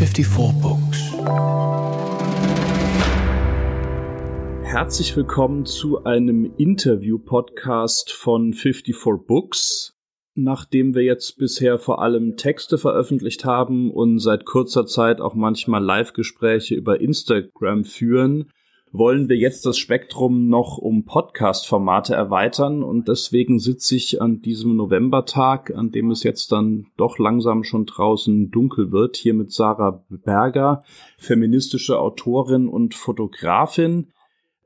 54 Books. Herzlich willkommen zu einem Interview-Podcast von 54 Books. Nachdem wir jetzt bisher vor allem Texte veröffentlicht haben und seit kurzer Zeit auch manchmal Live-Gespräche über Instagram führen, wollen wir jetzt das Spektrum noch um Podcast-Formate erweitern und deswegen sitze ich an diesem Novembertag, an dem es jetzt dann doch langsam schon draußen dunkel wird, hier mit Sarah Berger, feministische Autorin und Fotografin.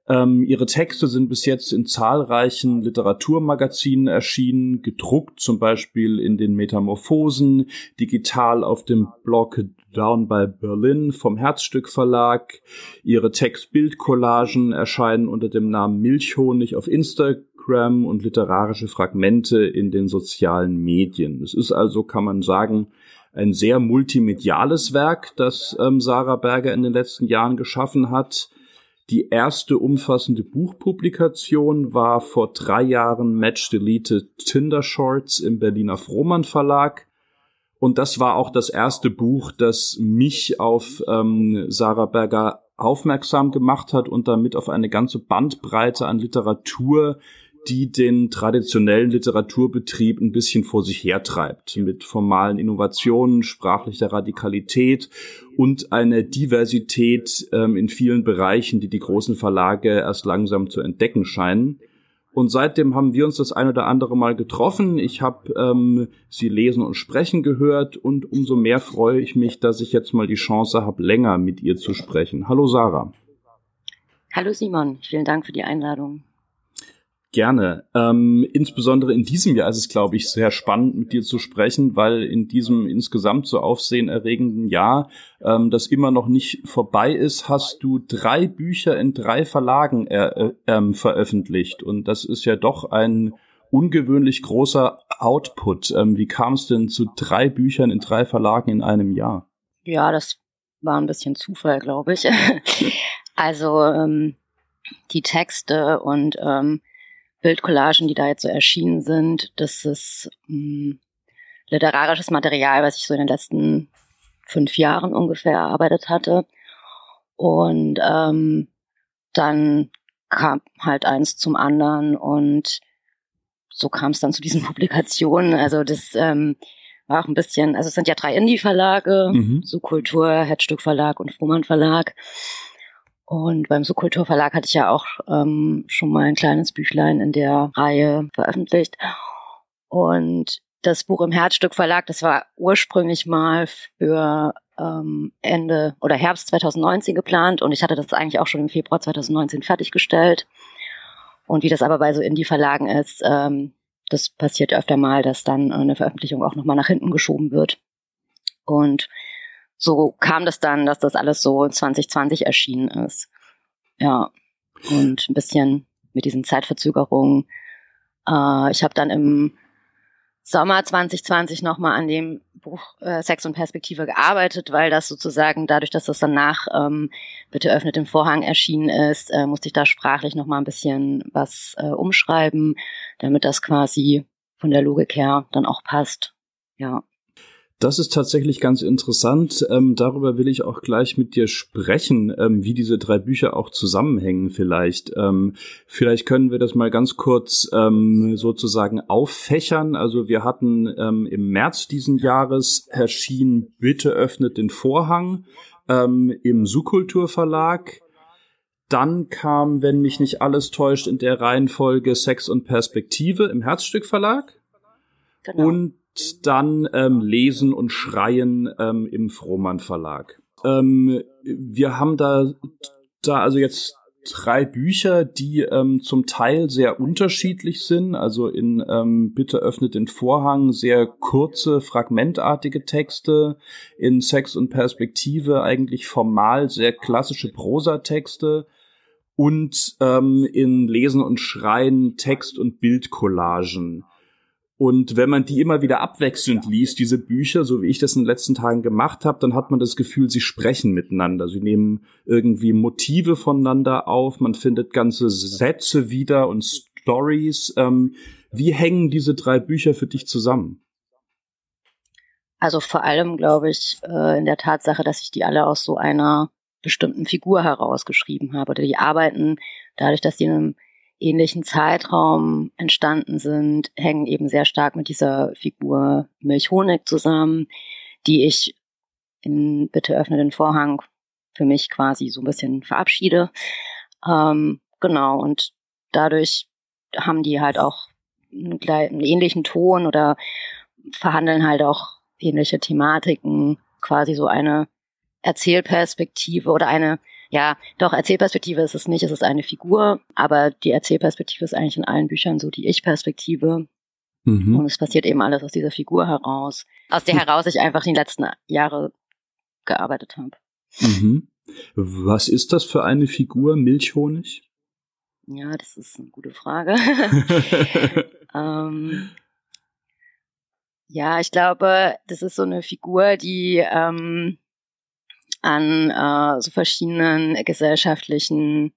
Ähm, ihre Texte sind bis jetzt in zahlreichen Literaturmagazinen erschienen, gedruckt zum Beispiel in den Metamorphosen, digital auf dem Blog Down by Berlin vom Herzstück Verlag. Ihre Textbildcollagen erscheinen unter dem Namen Milchhonig auf Instagram und literarische Fragmente in den sozialen Medien. Es ist also, kann man sagen, ein sehr multimediales Werk, das ähm, Sarah Berger in den letzten Jahren geschaffen hat. Die erste umfassende Buchpublikation war vor drei Jahren Match Deleted Tinder Shorts im Berliner Frohmann Verlag. Und das war auch das erste Buch, das mich auf ähm, Sarah Berger aufmerksam gemacht hat und damit auf eine ganze Bandbreite an Literatur, die den traditionellen Literaturbetrieb ein bisschen vor sich hertreibt, mit formalen Innovationen, sprachlicher Radikalität und einer Diversität ähm, in vielen Bereichen, die die großen Verlage erst langsam zu entdecken scheinen. Und seitdem haben wir uns das ein oder andere Mal getroffen. Ich habe ähm, sie lesen und sprechen gehört und umso mehr freue ich mich, dass ich jetzt mal die Chance habe, länger mit ihr zu sprechen. Hallo Sarah. Hallo Simon, vielen Dank für die Einladung. Gerne. Ähm, insbesondere in diesem Jahr ist es, glaube ich, sehr spannend, mit dir zu sprechen, weil in diesem insgesamt so aufsehenerregenden Jahr, ähm, das immer noch nicht vorbei ist, hast du drei Bücher in drei Verlagen äh, äh, veröffentlicht. Und das ist ja doch ein ungewöhnlich großer Output. Ähm, wie kam es denn zu drei Büchern in drei Verlagen in einem Jahr? Ja, das war ein bisschen Zufall, glaube ich. also ähm, die Texte und ähm, Bildcollagen, die da jetzt so erschienen sind, das ist mh, hm, literarisches Material, was ich so in den letzten fünf Jahren ungefähr erarbeitet hatte. Und ähm, dann kam halt eins zum anderen und so kam es dann zu diesen Publikationen. Also das ähm, war auch ein bisschen, also es sind ja drei Indie-Verlage, mhm. so Kultur, Headstück Verlag und Frohmann Verlag. Und beim Subkulturverlag hatte ich ja auch ähm, schon mal ein kleines Büchlein in der Reihe veröffentlicht. Und das Buch im Herzstück Verlag, das war ursprünglich mal für ähm, Ende oder Herbst 2019 geplant und ich hatte das eigentlich auch schon im Februar 2019 fertiggestellt. Und wie das aber bei so Indie-Verlagen ist, ähm, das passiert öfter mal, dass dann eine Veröffentlichung auch nochmal nach hinten geschoben wird. Und so kam das dann, dass das alles so 2020 erschienen ist. Ja, und ein bisschen mit diesen Zeitverzögerungen. Äh, ich habe dann im Sommer 2020 nochmal an dem Buch äh, Sex und Perspektive gearbeitet, weil das sozusagen dadurch, dass das danach ähm, Bitte öffnet den Vorhang erschienen ist, äh, musste ich da sprachlich nochmal ein bisschen was äh, umschreiben, damit das quasi von der Logik her dann auch passt. Ja. Das ist tatsächlich ganz interessant. Ähm, darüber will ich auch gleich mit dir sprechen, ähm, wie diese drei Bücher auch zusammenhängen vielleicht. Ähm, vielleicht können wir das mal ganz kurz ähm, sozusagen auffächern. Also wir hatten ähm, im März diesen Jahres erschien Bitte öffnet den Vorhang ähm, im Subkultur Verlag. Dann kam, wenn mich nicht alles täuscht, in der Reihenfolge Sex und Perspektive im Herzstück Verlag. Genau. Und dann ähm, Lesen und Schreien ähm, im Frohmann Verlag. Ähm, wir haben da, da also jetzt drei Bücher, die ähm, zum Teil sehr unterschiedlich sind. Also in ähm, Bitte öffnet den Vorhang sehr kurze, fragmentartige Texte. In Sex und Perspektive eigentlich formal sehr klassische Prosatexte. Und ähm, in Lesen und Schreien Text- und Bildcollagen. Und wenn man die immer wieder abwechselnd liest, diese Bücher, so wie ich das in den letzten Tagen gemacht habe, dann hat man das Gefühl, sie sprechen miteinander. Sie nehmen irgendwie Motive voneinander auf, man findet ganze Sätze wieder und Stories. Ähm, wie hängen diese drei Bücher für dich zusammen? Also vor allem, glaube ich, äh, in der Tatsache, dass ich die alle aus so einer bestimmten Figur herausgeschrieben habe. Oder die arbeiten, dadurch, dass die in einem ähnlichen Zeitraum entstanden sind, hängen eben sehr stark mit dieser Figur Milchhonig zusammen, die ich in Bitte öffne den Vorhang für mich quasi so ein bisschen verabschiede. Ähm, genau, und dadurch haben die halt auch einen, einen ähnlichen Ton oder verhandeln halt auch ähnliche Thematiken, quasi so eine Erzählperspektive oder eine, ja, doch, Erzählperspektive ist es nicht, es ist eine Figur, aber die Erzählperspektive ist eigentlich in allen Büchern so die Ich-Perspektive. Mhm. Und es passiert eben alles aus dieser Figur heraus, aus der heraus ich einfach die letzten Jahre gearbeitet habe. Mhm. Was ist das für eine Figur, Milchhonig? Ja, das ist eine gute Frage. ähm, ja, ich glaube, das ist so eine Figur, die ähm, an äh, so verschiedenen gesellschaftlichen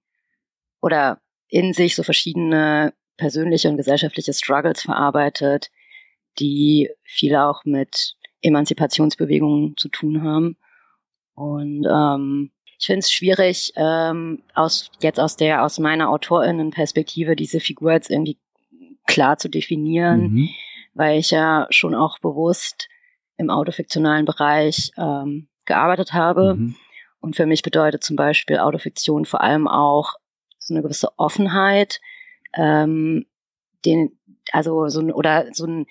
oder in sich so verschiedene persönliche und gesellschaftliche Struggles verarbeitet, die viel auch mit Emanzipationsbewegungen zu tun haben. Und ähm, ich finde es schwierig, ähm, aus jetzt aus der aus meiner AutorInnenperspektive diese Figur jetzt irgendwie klar zu definieren, mhm. weil ich ja schon auch bewusst im autofiktionalen Bereich ähm, gearbeitet habe. Mhm. Und für mich bedeutet zum Beispiel Autofiktion vor allem auch so eine gewisse Offenheit, ähm, den, also so ein, oder so ein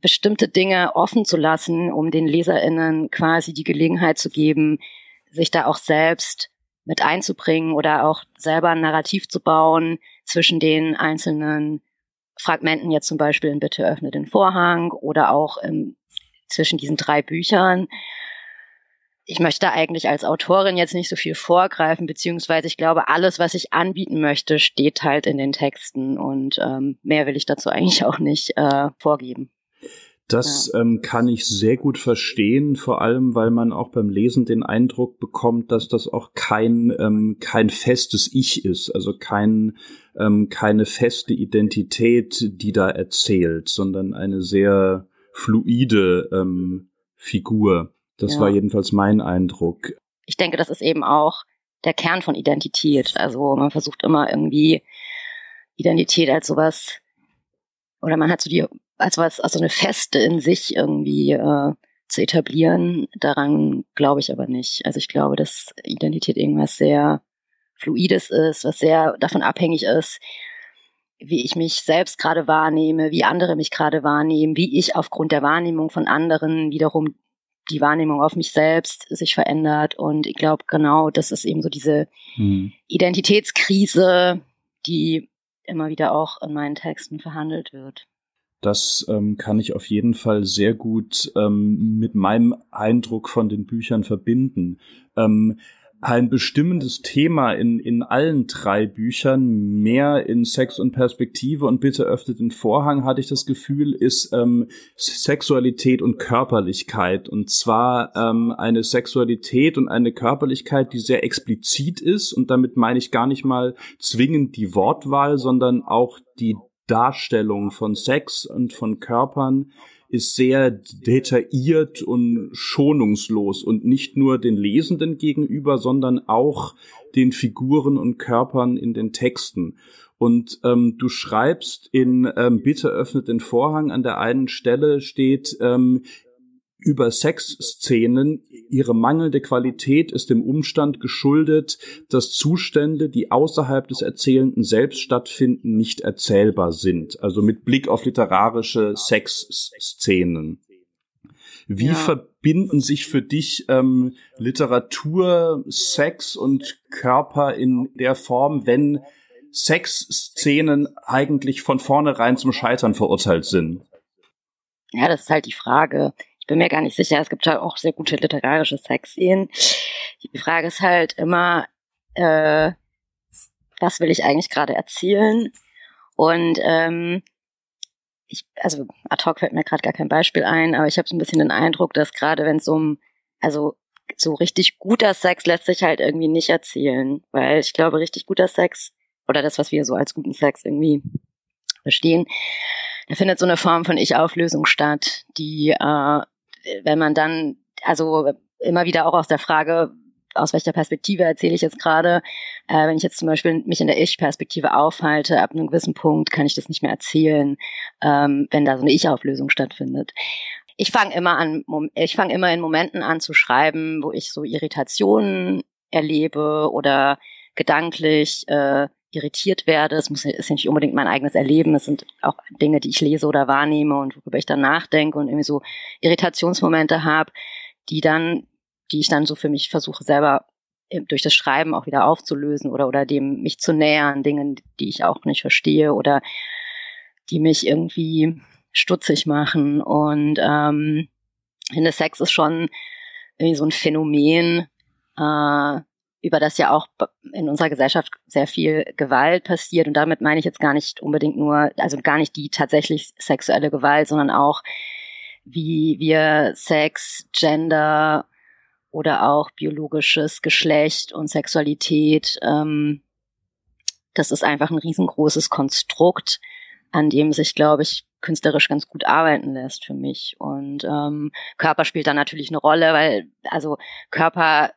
bestimmte Dinge offen zu lassen, um den LeserInnen quasi die Gelegenheit zu geben, sich da auch selbst mit einzubringen oder auch selber ein Narrativ zu bauen zwischen den einzelnen Fragmenten, jetzt zum Beispiel in Bitte öffne den Vorhang oder auch im, zwischen diesen drei Büchern. Ich möchte eigentlich als Autorin jetzt nicht so viel vorgreifen, beziehungsweise ich glaube, alles, was ich anbieten möchte, steht halt in den Texten und ähm, mehr will ich dazu eigentlich auch nicht äh, vorgeben. Das ja. ähm, kann ich sehr gut verstehen, vor allem weil man auch beim Lesen den Eindruck bekommt, dass das auch kein ähm, kein festes Ich ist, also kein ähm, keine feste Identität, die da erzählt, sondern eine sehr fluide ähm, Figur. Das ja. war jedenfalls mein Eindruck. Ich denke, das ist eben auch der Kern von Identität. Also man versucht immer irgendwie Identität als sowas oder man hat so die als was, also eine Feste in sich irgendwie äh, zu etablieren. Daran glaube ich aber nicht. Also ich glaube, dass Identität irgendwas sehr Fluides ist, was sehr davon abhängig ist, wie ich mich selbst gerade wahrnehme, wie andere mich gerade wahrnehmen, wie ich aufgrund der Wahrnehmung von anderen wiederum die Wahrnehmung auf mich selbst sich verändert. Und ich glaube, genau, das ist eben so diese hm. Identitätskrise, die immer wieder auch in meinen Texten verhandelt wird. Das ähm, kann ich auf jeden Fall sehr gut ähm, mit meinem Eindruck von den Büchern verbinden. Ähm, ein bestimmendes Thema in, in allen drei Büchern, mehr in Sex und Perspektive und bitte öffnet den Vorhang, hatte ich das Gefühl, ist ähm, Sexualität und Körperlichkeit. Und zwar ähm, eine Sexualität und eine Körperlichkeit, die sehr explizit ist. Und damit meine ich gar nicht mal zwingend die Wortwahl, sondern auch die Darstellung von Sex und von Körpern ist sehr detailliert und schonungslos und nicht nur den Lesenden gegenüber, sondern auch den Figuren und Körpern in den Texten. Und ähm, du schreibst in ähm, Bitte öffnet den Vorhang an der einen Stelle steht, ähm, über Sexszenen, ihre mangelnde Qualität ist dem Umstand geschuldet, dass Zustände, die außerhalb des Erzählenden selbst stattfinden, nicht erzählbar sind. Also mit Blick auf literarische Sexszenen. Wie ja. verbinden sich für dich ähm, Literatur, Sex und Körper in der Form, wenn Sexszenen eigentlich von vornherein zum Scheitern verurteilt sind? Ja, das ist halt die Frage ich bin mir gar nicht sicher. Es gibt ja auch sehr gute literarische Sexszenen. Die Frage ist halt immer, äh, was will ich eigentlich gerade erzählen? Und ähm, ich, also ad hoc fällt mir gerade gar kein Beispiel ein, aber ich habe so ein bisschen den Eindruck, dass gerade wenn es um, also so richtig guter Sex lässt sich halt irgendwie nicht erzählen, weil ich glaube, richtig guter Sex oder das, was wir so als guten Sex irgendwie verstehen, da findet so eine Form von Ich-Auflösung statt, die, äh, wenn man dann, also immer wieder auch aus der Frage, aus welcher Perspektive erzähle ich jetzt gerade. Äh, wenn ich jetzt zum Beispiel mich in der Ich-Perspektive aufhalte, ab einem gewissen Punkt kann ich das nicht mehr erzählen, ähm, wenn da so eine Ich-Auflösung stattfindet. Ich fange immer an, ich fange immer in Momenten an zu schreiben, wo ich so Irritationen erlebe oder gedanklich äh, irritiert werde. Es muss ist nicht unbedingt mein eigenes Erleben. Es sind auch Dinge, die ich lese oder wahrnehme und worüber ich dann nachdenke und irgendwie so Irritationsmomente habe, die dann die ich dann so für mich versuche selber äh, durch das Schreiben auch wieder aufzulösen oder, oder dem mich zu nähern, Dingen, die ich auch nicht verstehe oder die mich irgendwie stutzig machen. Und ähm, ich finde, Sex ist schon irgendwie so ein Phänomen, äh, über das ja auch in unserer Gesellschaft sehr viel Gewalt passiert. Und damit meine ich jetzt gar nicht unbedingt nur, also gar nicht die tatsächlich sexuelle Gewalt, sondern auch, wie wir Sex, Gender, oder auch biologisches Geschlecht und Sexualität. Ähm, das ist einfach ein riesengroßes Konstrukt, an dem sich, glaube ich, künstlerisch ganz gut arbeiten lässt für mich. Und ähm, Körper spielt da natürlich eine Rolle, weil also Körper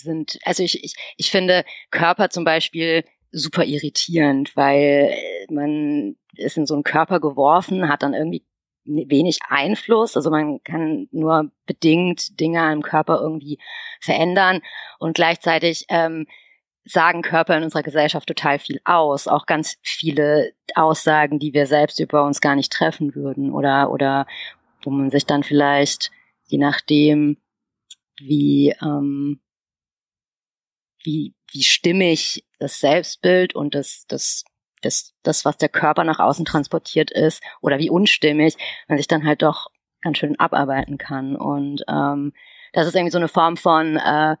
sind, also ich, ich, ich finde Körper zum Beispiel super irritierend, weil man ist in so einen Körper geworfen, hat dann irgendwie wenig Einfluss. Also man kann nur bedingt Dinge im Körper irgendwie verändern und gleichzeitig ähm, sagen Körper in unserer Gesellschaft total viel aus. Auch ganz viele Aussagen, die wir selbst über uns gar nicht treffen würden oder, oder wo man sich dann vielleicht, je nachdem, wie, ähm, wie, wie stimmig das Selbstbild und das, das das, das, was der Körper nach außen transportiert ist oder wie unstimmig, man sich dann halt doch ganz schön abarbeiten kann. Und ähm, das ist irgendwie so eine Form von äh,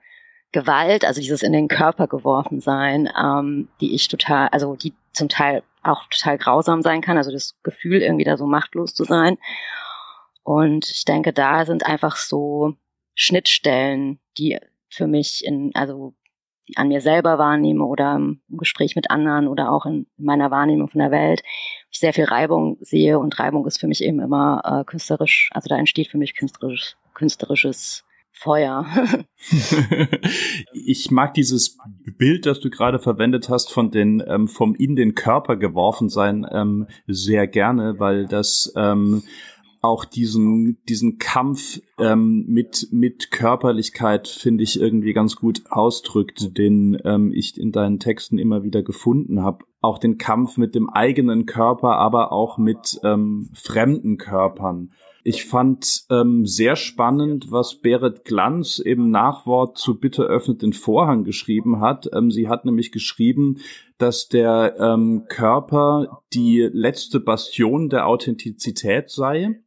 Gewalt, also dieses in den Körper geworfen sein, ähm, die ich total, also die zum Teil auch total grausam sein kann, also das Gefühl irgendwie da so machtlos zu sein. Und ich denke, da sind einfach so Schnittstellen, die für mich in, also an mir selber wahrnehme oder im Gespräch mit anderen oder auch in meiner Wahrnehmung von der Welt, ich sehr viel Reibung sehe und Reibung ist für mich eben immer äh, künstlerisch, also da entsteht für mich künstlerisch, künstlerisches Feuer. ich mag dieses Bild, das du gerade verwendet hast, von den ähm, vom in den Körper geworfen sein ähm, sehr gerne, weil das ähm, auch diesen, diesen Kampf ähm, mit, mit Körperlichkeit, finde ich, irgendwie ganz gut ausdrückt, den ähm, ich in deinen Texten immer wieder gefunden habe. Auch den Kampf mit dem eigenen Körper, aber auch mit ähm, fremden Körpern. Ich fand ähm, sehr spannend, was Berit Glanz im Nachwort zu Bitte öffnet den Vorhang geschrieben hat. Ähm, sie hat nämlich geschrieben, dass der ähm, Körper die letzte Bastion der Authentizität sei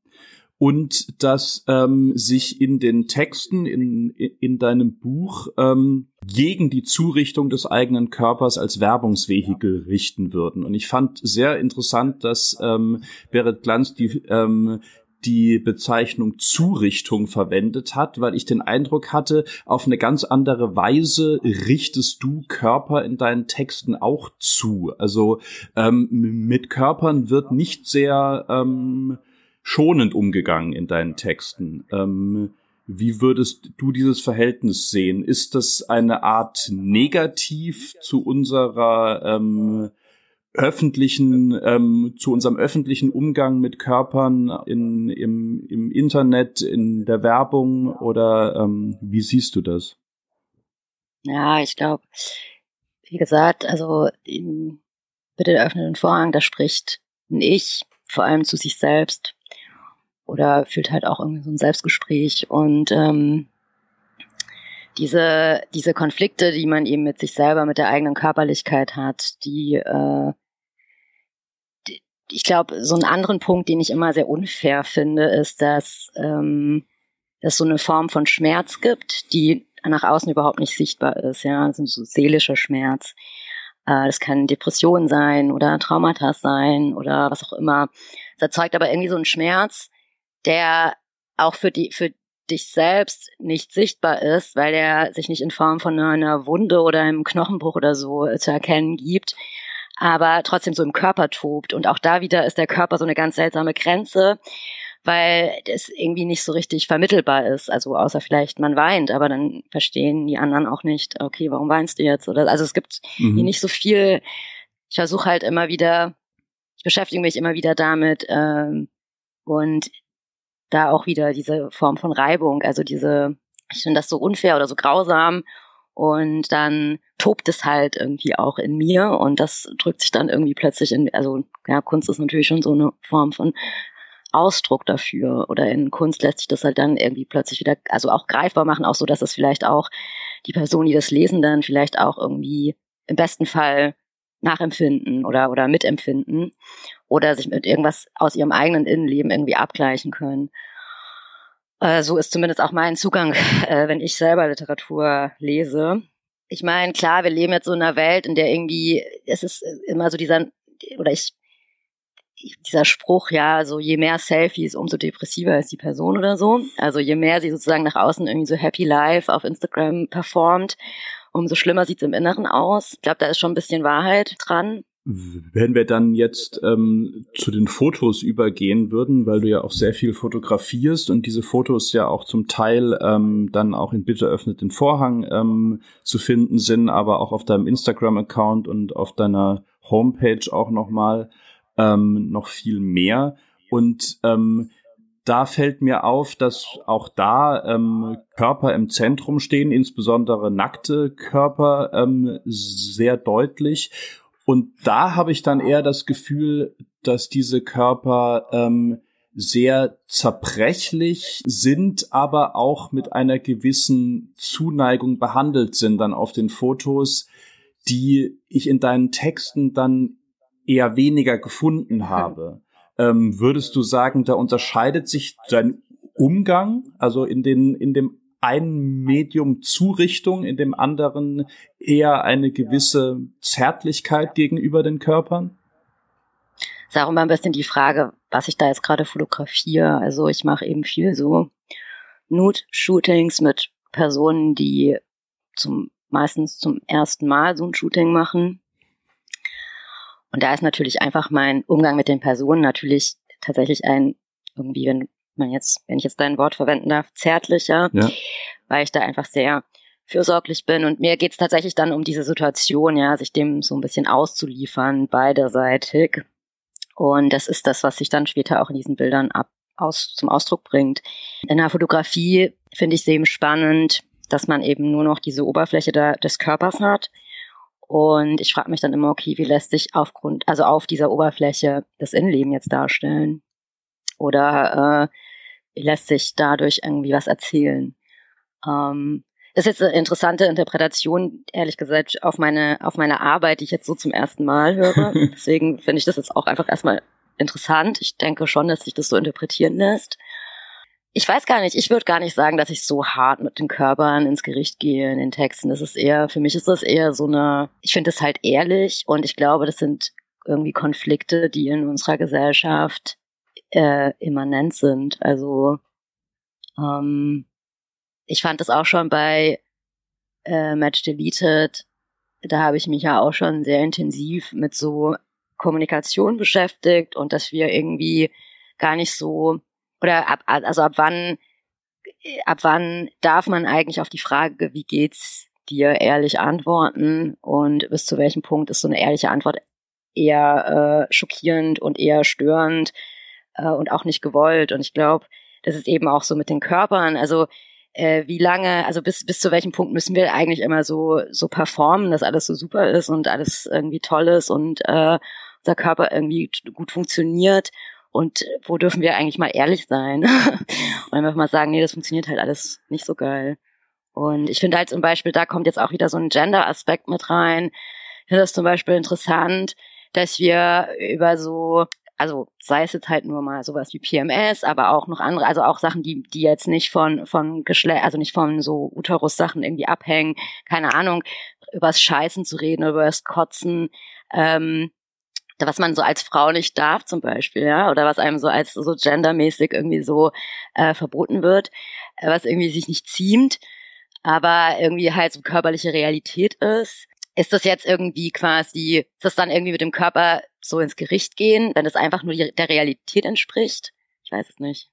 und dass ähm, sich in den Texten in, in deinem Buch ähm, gegen die Zurichtung des eigenen Körpers als Werbungsvehikel richten würden. Und ich fand sehr interessant, dass ähm, Berit Glanz die ähm, die Bezeichnung Zurichtung verwendet hat, weil ich den Eindruck hatte, auf eine ganz andere Weise richtest du Körper in deinen Texten auch zu. Also ähm, mit Körpern wird nicht sehr ähm, schonend umgegangen in deinen Texten. Ähm, wie würdest du dieses Verhältnis sehen? Ist das eine Art Negativ zu unserer ähm, öffentlichen, ähm, zu unserem öffentlichen Umgang mit Körpern in, im, im Internet, in der Werbung oder ähm, wie siehst du das? Ja, ich glaube, wie gesagt, also in, bitte öffne den Vorhang, da spricht ein Ich, vor allem zu sich selbst oder führt halt auch irgendwie so ein Selbstgespräch und ähm, diese diese Konflikte, die man eben mit sich selber, mit der eigenen Körperlichkeit hat, die, äh, die ich glaube, so einen anderen Punkt, den ich immer sehr unfair finde, ist, dass ähm, es so eine Form von Schmerz gibt, die nach außen überhaupt nicht sichtbar ist. Ja, das ist so seelischer Schmerz. Äh, das kann Depression sein oder Traumata sein oder was auch immer. Es erzeugt aber irgendwie so einen Schmerz, der auch für die, für dich selbst nicht sichtbar ist, weil er sich nicht in Form von einer Wunde oder einem Knochenbruch oder so zu erkennen gibt. aber trotzdem so im Körper tobt. Und auch da wieder ist der Körper so eine ganz seltsame Grenze, weil es irgendwie nicht so richtig vermittelbar ist. Also außer vielleicht man weint, aber dann verstehen die anderen auch nicht, okay, warum weinst du jetzt? Oder also es gibt mhm. nicht so viel. Ich versuche halt immer wieder, ich beschäftige mich immer wieder damit ähm, und da auch wieder diese Form von Reibung, also diese, ich finde das so unfair oder so grausam. Und dann tobt es halt irgendwie auch in mir und das drückt sich dann irgendwie plötzlich in, also ja, Kunst ist natürlich schon so eine Form von Ausdruck dafür oder in Kunst lässt sich das halt dann irgendwie plötzlich wieder, also auch greifbar machen, auch so, dass es vielleicht auch die Person, die das lesen, dann vielleicht auch irgendwie im besten Fall nachempfinden oder, oder mitempfinden oder sich mit irgendwas aus ihrem eigenen Innenleben irgendwie abgleichen können. Äh, so ist zumindest auch mein Zugang, äh, wenn ich selber Literatur lese. Ich meine, klar, wir leben jetzt so in einer Welt, in der irgendwie, es ist immer so dieser, oder ich dieser Spruch, ja, so je mehr Selfies, umso depressiver ist die Person oder so. Also je mehr sie sozusagen nach außen irgendwie so happy life auf Instagram performt, umso schlimmer sieht es im Inneren aus. Ich glaube, da ist schon ein bisschen Wahrheit dran. Wenn wir dann jetzt ähm, zu den Fotos übergehen würden, weil du ja auch sehr viel fotografierst und diese Fotos ja auch zum Teil ähm, dann auch in Bitte öffnet den Vorhang ähm, zu finden sind, aber auch auf deinem Instagram-Account und auf deiner Homepage auch nochmal ähm, noch viel mehr. Und ähm, da fällt mir auf, dass auch da ähm, Körper im Zentrum stehen, insbesondere nackte Körper ähm, sehr deutlich. Und da habe ich dann eher das Gefühl, dass diese Körper ähm, sehr zerbrechlich sind, aber auch mit einer gewissen Zuneigung behandelt sind dann auf den Fotos, die ich in deinen Texten dann eher weniger gefunden habe. Ähm, würdest du sagen, da unterscheidet sich dein Umgang, also in den, in dem einen Medium Zurichtung, in dem anderen eher eine gewisse Zärtlichkeit gegenüber den Körpern? ist auch immer ein bisschen die Frage, was ich da jetzt gerade fotografiere. Also ich mache eben viel so Nude-Shootings mit Personen, die zum meistens zum ersten Mal so ein Shooting machen. Und da ist natürlich einfach mein Umgang mit den Personen natürlich tatsächlich ein, irgendwie, wenn man jetzt, wenn ich jetzt dein Wort verwenden darf, zärtlicher, ja. weil ich da einfach sehr fürsorglich bin. Und mir geht es tatsächlich dann um diese Situation, ja, sich dem so ein bisschen auszuliefern, beiderseitig. Und das ist das, was sich dann später auch in diesen Bildern ab, aus, zum Ausdruck bringt. In der Fotografie finde ich es eben spannend, dass man eben nur noch diese Oberfläche da, des Körpers hat und ich frage mich dann immer, okay, wie lässt sich aufgrund, also auf dieser Oberfläche das Innenleben jetzt darstellen? Oder äh, wie lässt sich dadurch irgendwie was erzählen? Ähm, ist jetzt eine interessante Interpretation, ehrlich gesagt, auf meine, auf meine Arbeit, die ich jetzt so zum ersten Mal höre. Deswegen finde ich das jetzt auch einfach erstmal interessant. Ich denke schon, dass sich das so interpretieren lässt ich weiß gar nicht, ich würde gar nicht sagen, dass ich so hart mit den Körpern ins Gericht gehe in den Texten. Das ist eher, für mich ist das eher so eine, ich finde es halt ehrlich und ich glaube, das sind irgendwie Konflikte, die in unserer Gesellschaft äh, immanent sind. Also ähm, ich fand das auch schon bei äh, Match Deleted, da habe ich mich ja auch schon sehr intensiv mit so Kommunikation beschäftigt und dass wir irgendwie gar nicht so oder ab, also ab wann, ab wann darf man eigentlich auf die Frage, wie geht's dir, ehrlich antworten und bis zu welchem Punkt ist so eine ehrliche Antwort eher äh, schockierend und eher störend äh, und auch nicht gewollt. Und ich glaube, das ist eben auch so mit den Körpern. Also äh, wie lange, also bis, bis zu welchem Punkt müssen wir eigentlich immer so, so performen, dass alles so super ist und alles irgendwie toll ist und äh, unser Körper irgendwie gut funktioniert und wo dürfen wir eigentlich mal ehrlich sein? und einfach mal sagen, nee, das funktioniert halt alles nicht so geil. Und ich finde halt zum Beispiel, da kommt jetzt auch wieder so ein Gender-Aspekt mit rein. Ich finde das zum Beispiel interessant, dass wir über so, also sei es jetzt halt nur mal sowas wie PMS, aber auch noch andere, also auch Sachen, die, die jetzt nicht von, von Geschlecht, also nicht von so Uterus-Sachen irgendwie abhängen, keine Ahnung, übers Scheißen zu reden, über das Kotzen, ähm, was man so als Frau nicht darf zum Beispiel, ja, oder was einem so als so gendermäßig irgendwie so äh, verboten wird, äh, was irgendwie sich nicht ziemt, aber irgendwie halt so körperliche Realität ist. ist das jetzt irgendwie quasi, ist das dann irgendwie mit dem Körper so ins Gericht gehen, wenn das einfach nur der Realität entspricht? Ich weiß es nicht.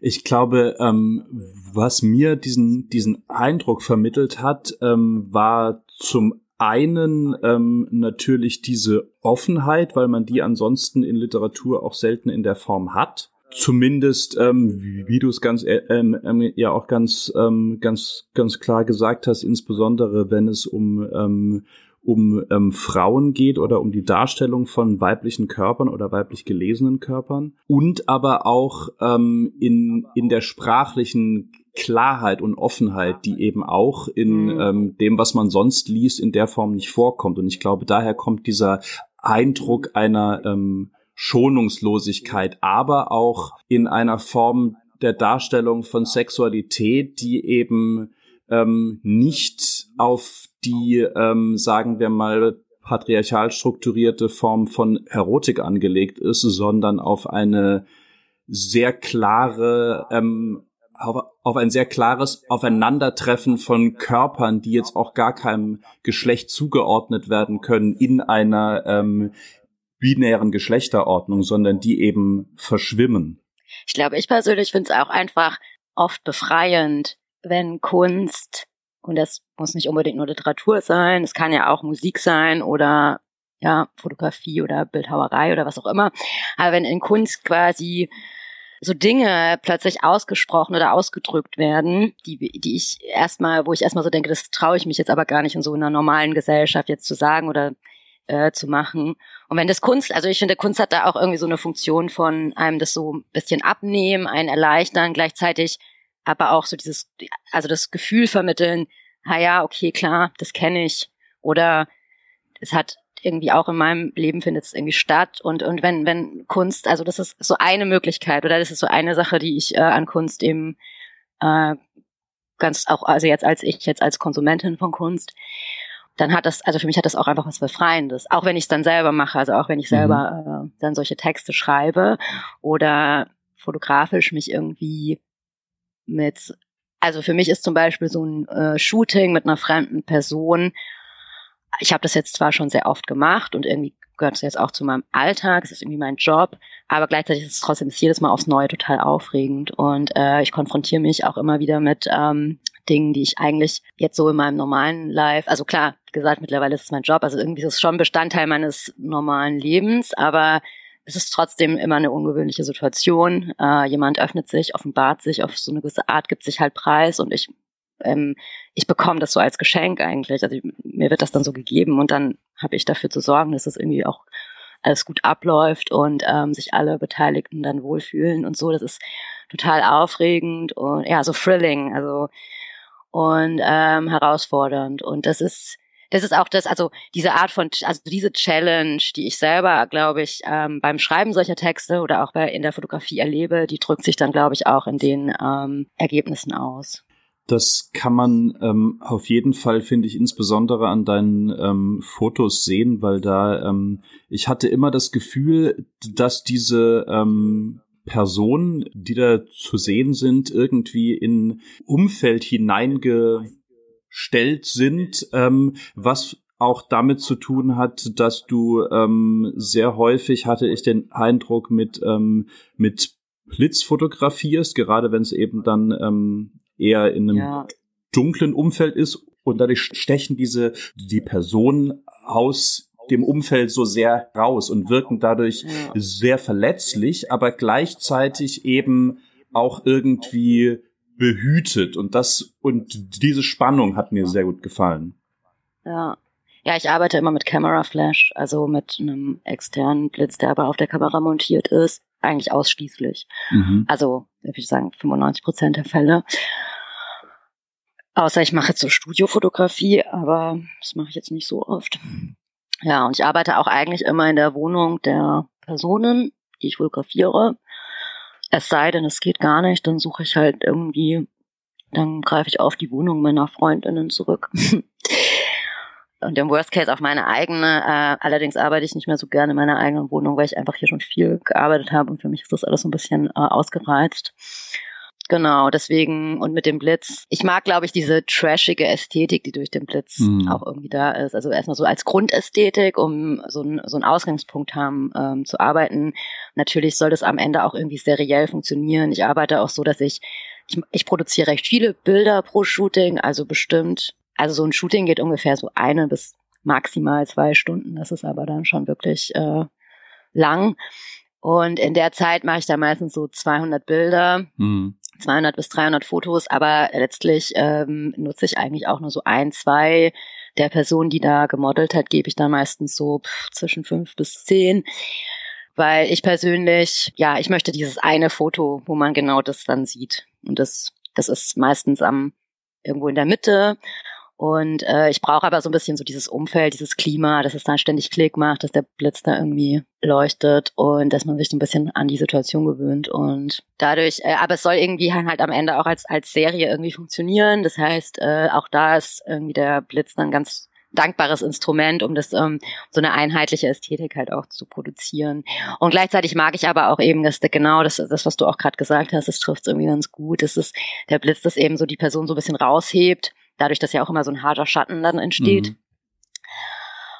Ich glaube, ähm, was mir diesen, diesen Eindruck vermittelt hat, ähm, war zum einen ähm, natürlich diese Offenheit, weil man die ansonsten in Literatur auch selten in der Form hat. Zumindest, ähm, wie, du es ganz äh, ähm, ähm, ja auch ganz ähm, ganz ganz klar gesagt hast, insbesondere wenn es um ähm, um ähm, Frauen geht oder um die Darstellung von weiblichen Körpern oder weiblich gelesenen Körpern und aber auch ähm, in, in der sprachlichen Klarheit und Offenheit, die eben auch in mhm. ähm, dem, was man sonst liest, in der Form nicht vorkommt. Und ich glaube, daher kommt dieser Eindruck einer ähm, Schonungslosigkeit, aber auch in einer Form der Darstellung von Sexualität, die eben ähm, nicht auf die, ähm, sagen wir mal, patriarchal strukturierte Form von Erotik angelegt ist, sondern auf eine sehr klare, ähm, auf, auf ein sehr klares Aufeinandertreffen von Körpern, die jetzt auch gar keinem Geschlecht zugeordnet werden können in einer ähm, binären Geschlechterordnung, sondern die eben verschwimmen. Ich glaube, ich persönlich finde es auch einfach oft befreiend, wenn Kunst, und das muss nicht unbedingt nur Literatur sein, es kann ja auch Musik sein oder ja, Fotografie oder Bildhauerei oder was auch immer, aber wenn in Kunst quasi so Dinge plötzlich ausgesprochen oder ausgedrückt werden, die, die ich erstmal, wo ich erstmal so denke, das traue ich mich jetzt aber gar nicht in so einer normalen Gesellschaft jetzt zu sagen oder äh, zu machen. Und wenn das Kunst, also ich finde, Kunst hat da auch irgendwie so eine Funktion von einem das so ein bisschen abnehmen, einen erleichtern, gleichzeitig aber auch so dieses, also das Gefühl vermitteln, ha ja, okay, klar, das kenne ich. Oder es hat irgendwie auch in meinem Leben findet es irgendwie statt. Und, und wenn, wenn Kunst, also das ist so eine Möglichkeit oder das ist so eine Sache, die ich äh, an Kunst eben äh, ganz auch, also jetzt als ich, jetzt als Konsumentin von Kunst, dann hat das, also für mich hat das auch einfach was Befreiendes. Auch wenn ich es dann selber mache, also auch wenn ich selber mhm. äh, dann solche Texte schreibe oder fotografisch mich irgendwie mit, also für mich ist zum Beispiel so ein äh, Shooting mit einer fremden Person, ich habe das jetzt zwar schon sehr oft gemacht und irgendwie gehört es jetzt auch zu meinem Alltag, es ist irgendwie mein Job, aber gleichzeitig ist es trotzdem jedes Mal aufs Neue total aufregend und äh, ich konfrontiere mich auch immer wieder mit ähm, Dingen, die ich eigentlich jetzt so in meinem normalen Life, also klar, gesagt, mittlerweile ist es mein Job, also irgendwie ist es schon Bestandteil meines normalen Lebens, aber es ist trotzdem immer eine ungewöhnliche Situation. Äh, jemand öffnet sich, offenbart sich auf so eine gewisse Art, gibt sich halt preis und ich ähm, ich bekomme das so als Geschenk eigentlich. Also mir wird das dann so gegeben und dann habe ich dafür zu sorgen, dass es irgendwie auch alles gut abläuft und ähm, sich alle Beteiligten dann wohlfühlen und so. Das ist total aufregend und ja, so thrilling, also und ähm, herausfordernd. Und das ist das ist auch das, also diese Art von, also diese Challenge, die ich selber, glaube ich, ähm, beim Schreiben solcher Texte oder auch bei, in der Fotografie erlebe, die drückt sich dann, glaube ich, auch in den ähm, Ergebnissen aus. Das kann man ähm, auf jeden Fall, finde ich, insbesondere an deinen ähm, Fotos sehen, weil da ähm, ich hatte immer das Gefühl, dass diese ähm, Personen, die da zu sehen sind, irgendwie in Umfeld hineinge gestellt sind, ähm, was auch damit zu tun hat, dass du ähm, sehr häufig, hatte ich den Eindruck, mit, ähm, mit Blitz fotografierst, gerade wenn es eben dann ähm, eher in einem ja. dunklen Umfeld ist und dadurch stechen diese die Personen aus dem Umfeld so sehr raus und wirken dadurch ja. sehr verletzlich, aber gleichzeitig eben auch irgendwie behütet und das und diese Spannung hat mir sehr gut gefallen. Ja. Ja, ich arbeite immer mit Camera Flash, also mit einem externen Blitz, der aber auf der Kamera montiert ist, eigentlich ausschließlich. Mhm. Also, würde ich sagen, 95 Prozent der Fälle. Außer ich mache jetzt so Studiofotografie, aber das mache ich jetzt nicht so oft. Ja, und ich arbeite auch eigentlich immer in der Wohnung der Personen, die ich fotografiere. Es sei denn, es geht gar nicht, dann suche ich halt irgendwie, dann greife ich auf die Wohnung meiner Freundinnen zurück. Und im Worst Case auf meine eigene. Äh, allerdings arbeite ich nicht mehr so gerne in meiner eigenen Wohnung, weil ich einfach hier schon viel gearbeitet habe und für mich ist das alles so ein bisschen äh, ausgereizt. Genau, deswegen und mit dem Blitz. Ich mag, glaube ich, diese trashige Ästhetik, die durch den Blitz mhm. auch irgendwie da ist. Also erstmal so als Grundästhetik, um so, ein, so einen Ausgangspunkt haben ähm, zu arbeiten. Natürlich soll das am Ende auch irgendwie seriell funktionieren. Ich arbeite auch so, dass ich, ich, ich produziere recht viele Bilder pro Shooting, also bestimmt, also so ein Shooting geht ungefähr so eine bis maximal zwei Stunden. Das ist aber dann schon wirklich äh, lang. Und in der Zeit mache ich da meistens so 200 Bilder. Mhm 200 bis 300 Fotos, aber letztlich ähm, nutze ich eigentlich auch nur so ein, zwei der Person, die da gemodelt hat, gebe ich dann meistens so pff, zwischen fünf bis zehn, weil ich persönlich, ja, ich möchte dieses eine Foto, wo man genau das dann sieht. Und das, das ist meistens am irgendwo in der Mitte und äh, ich brauche aber so ein bisschen so dieses Umfeld, dieses Klima, dass es dann ständig Klick macht, dass der Blitz da irgendwie leuchtet und dass man sich so ein bisschen an die Situation gewöhnt. Und dadurch, äh, aber es soll irgendwie halt am Ende auch als, als Serie irgendwie funktionieren. Das heißt, äh, auch da ist irgendwie der Blitz dann ganz dankbares Instrument, um das ähm, so eine einheitliche Ästhetik halt auch zu produzieren. Und gleichzeitig mag ich aber auch eben, dass der, genau das, das was du auch gerade gesagt hast, das trifft irgendwie ganz gut. Das ist der Blitz, das eben so die Person so ein bisschen rausheben dadurch, dass ja auch immer so ein harter Schatten dann entsteht. Mhm.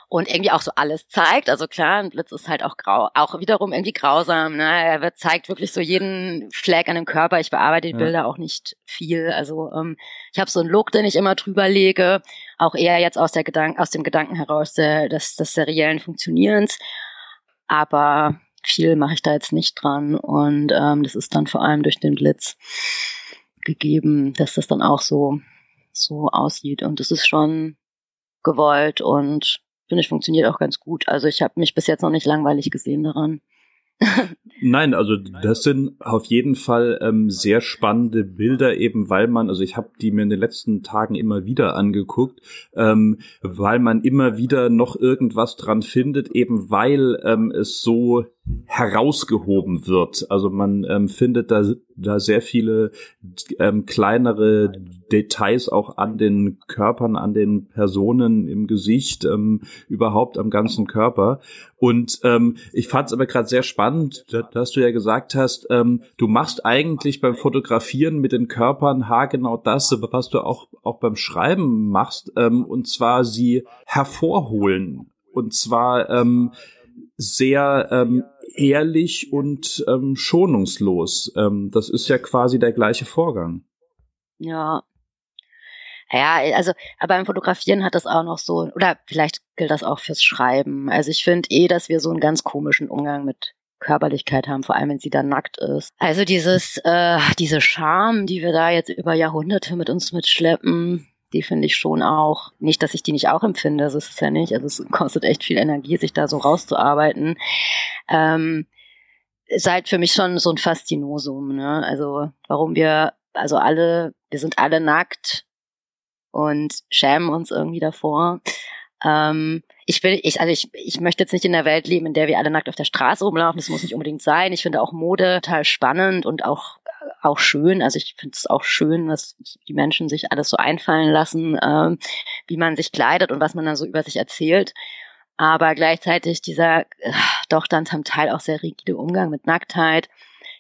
Und irgendwie auch so alles zeigt. Also klar, ein Blitz ist halt auch grau, auch wiederum irgendwie grausam. Ne? Er wird, zeigt wirklich so jeden Fleck an dem Körper. Ich bearbeite die ja. Bilder auch nicht viel. Also ähm, ich habe so einen Look, den ich immer drüber lege, auch eher jetzt aus der Gedank aus dem Gedanken heraus der, des, des seriellen Funktionierens. Aber viel mache ich da jetzt nicht dran. Und ähm, das ist dann vor allem durch den Blitz gegeben, dass das dann auch so so aussieht. Und es ist schon gewollt und finde ich funktioniert auch ganz gut. Also ich habe mich bis jetzt noch nicht langweilig gesehen daran. Nein, also das sind auf jeden Fall ähm, sehr spannende Bilder, eben weil man, also ich habe die mir in den letzten Tagen immer wieder angeguckt, ähm, weil man immer wieder noch irgendwas dran findet, eben weil ähm, es so herausgehoben wird. Also man ähm, findet da, da sehr viele ähm, kleinere Details auch an den Körpern, an den Personen im Gesicht, ähm, überhaupt am ganzen Körper. Und ähm, ich fand es aber gerade sehr spannend, dass du ja gesagt hast, ähm, du machst eigentlich beim Fotografieren mit den Körpern haargenau das, was du auch, auch beim Schreiben machst, ähm, und zwar sie hervorholen. Und zwar ähm, sehr ähm, ehrlich und ähm, schonungslos. Ähm, das ist ja quasi der gleiche Vorgang. Ja. Ja, also aber beim Fotografieren hat das auch noch so, oder vielleicht gilt das auch fürs Schreiben. Also ich finde eh, dass wir so einen ganz komischen Umgang mit Körperlichkeit haben, vor allem wenn sie dann nackt ist. Also dieses, äh, diese Scham, die wir da jetzt über Jahrhunderte mit uns mitschleppen, die finde ich schon auch, nicht, dass ich die nicht auch empfinde, das ist es ja nicht, also es kostet echt viel Energie, sich da so rauszuarbeiten. Ähm, ist halt für mich schon so ein Faszinosum, ne? Also warum wir, also alle, wir sind alle nackt und schämen uns irgendwie davor. Ähm, ich will, ich, also ich, ich möchte jetzt nicht in der Welt leben, in der wir alle nackt auf der Straße rumlaufen. Das muss nicht unbedingt sein. Ich finde auch Mode total spannend und auch auch schön. Also ich finde es auch schön, dass die Menschen sich alles so einfallen lassen, ähm, wie man sich kleidet und was man dann so über sich erzählt. Aber gleichzeitig dieser äh, doch dann zum Teil auch sehr rigide Umgang mit Nacktheit.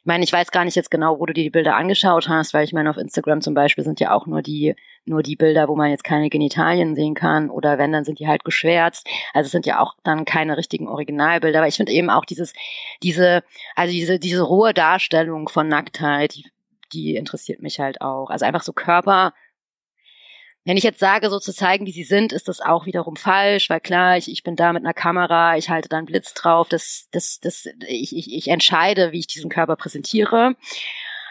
Ich meine, ich weiß gar nicht jetzt genau, wo du dir die Bilder angeschaut hast, weil ich meine, auf Instagram zum Beispiel sind ja auch nur die, nur die Bilder, wo man jetzt keine Genitalien sehen kann oder wenn, dann sind die halt geschwärzt. Also es sind ja auch dann keine richtigen Originalbilder, aber ich finde eben auch dieses, diese, also diese, diese rohe Darstellung von Nacktheit, die, die interessiert mich halt auch. Also einfach so Körper, wenn ich jetzt sage, so zu zeigen, wie sie sind, ist das auch wiederum falsch, weil klar, ich, ich bin da mit einer Kamera, ich halte da einen Blitz drauf, das, das, das, ich, ich, ich entscheide, wie ich diesen Körper präsentiere.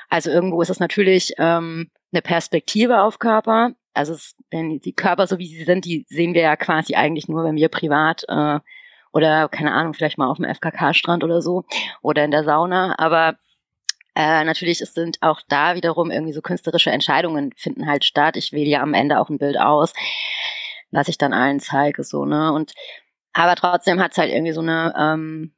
Also irgendwo ist es natürlich ähm, eine Perspektive auf Körper. Also es, wenn die Körper so wie sie sind, die sehen wir ja quasi eigentlich nur, wenn wir privat äh, oder keine Ahnung, vielleicht mal auf dem FKK-Strand oder so oder in der Sauna. Aber äh, natürlich sind auch da wiederum irgendwie so künstlerische Entscheidungen finden halt statt. Ich wähle ja am Ende auch ein Bild aus, was ich dann allen zeige, so, ne? Und aber trotzdem hat es halt irgendwie so eine, ähm,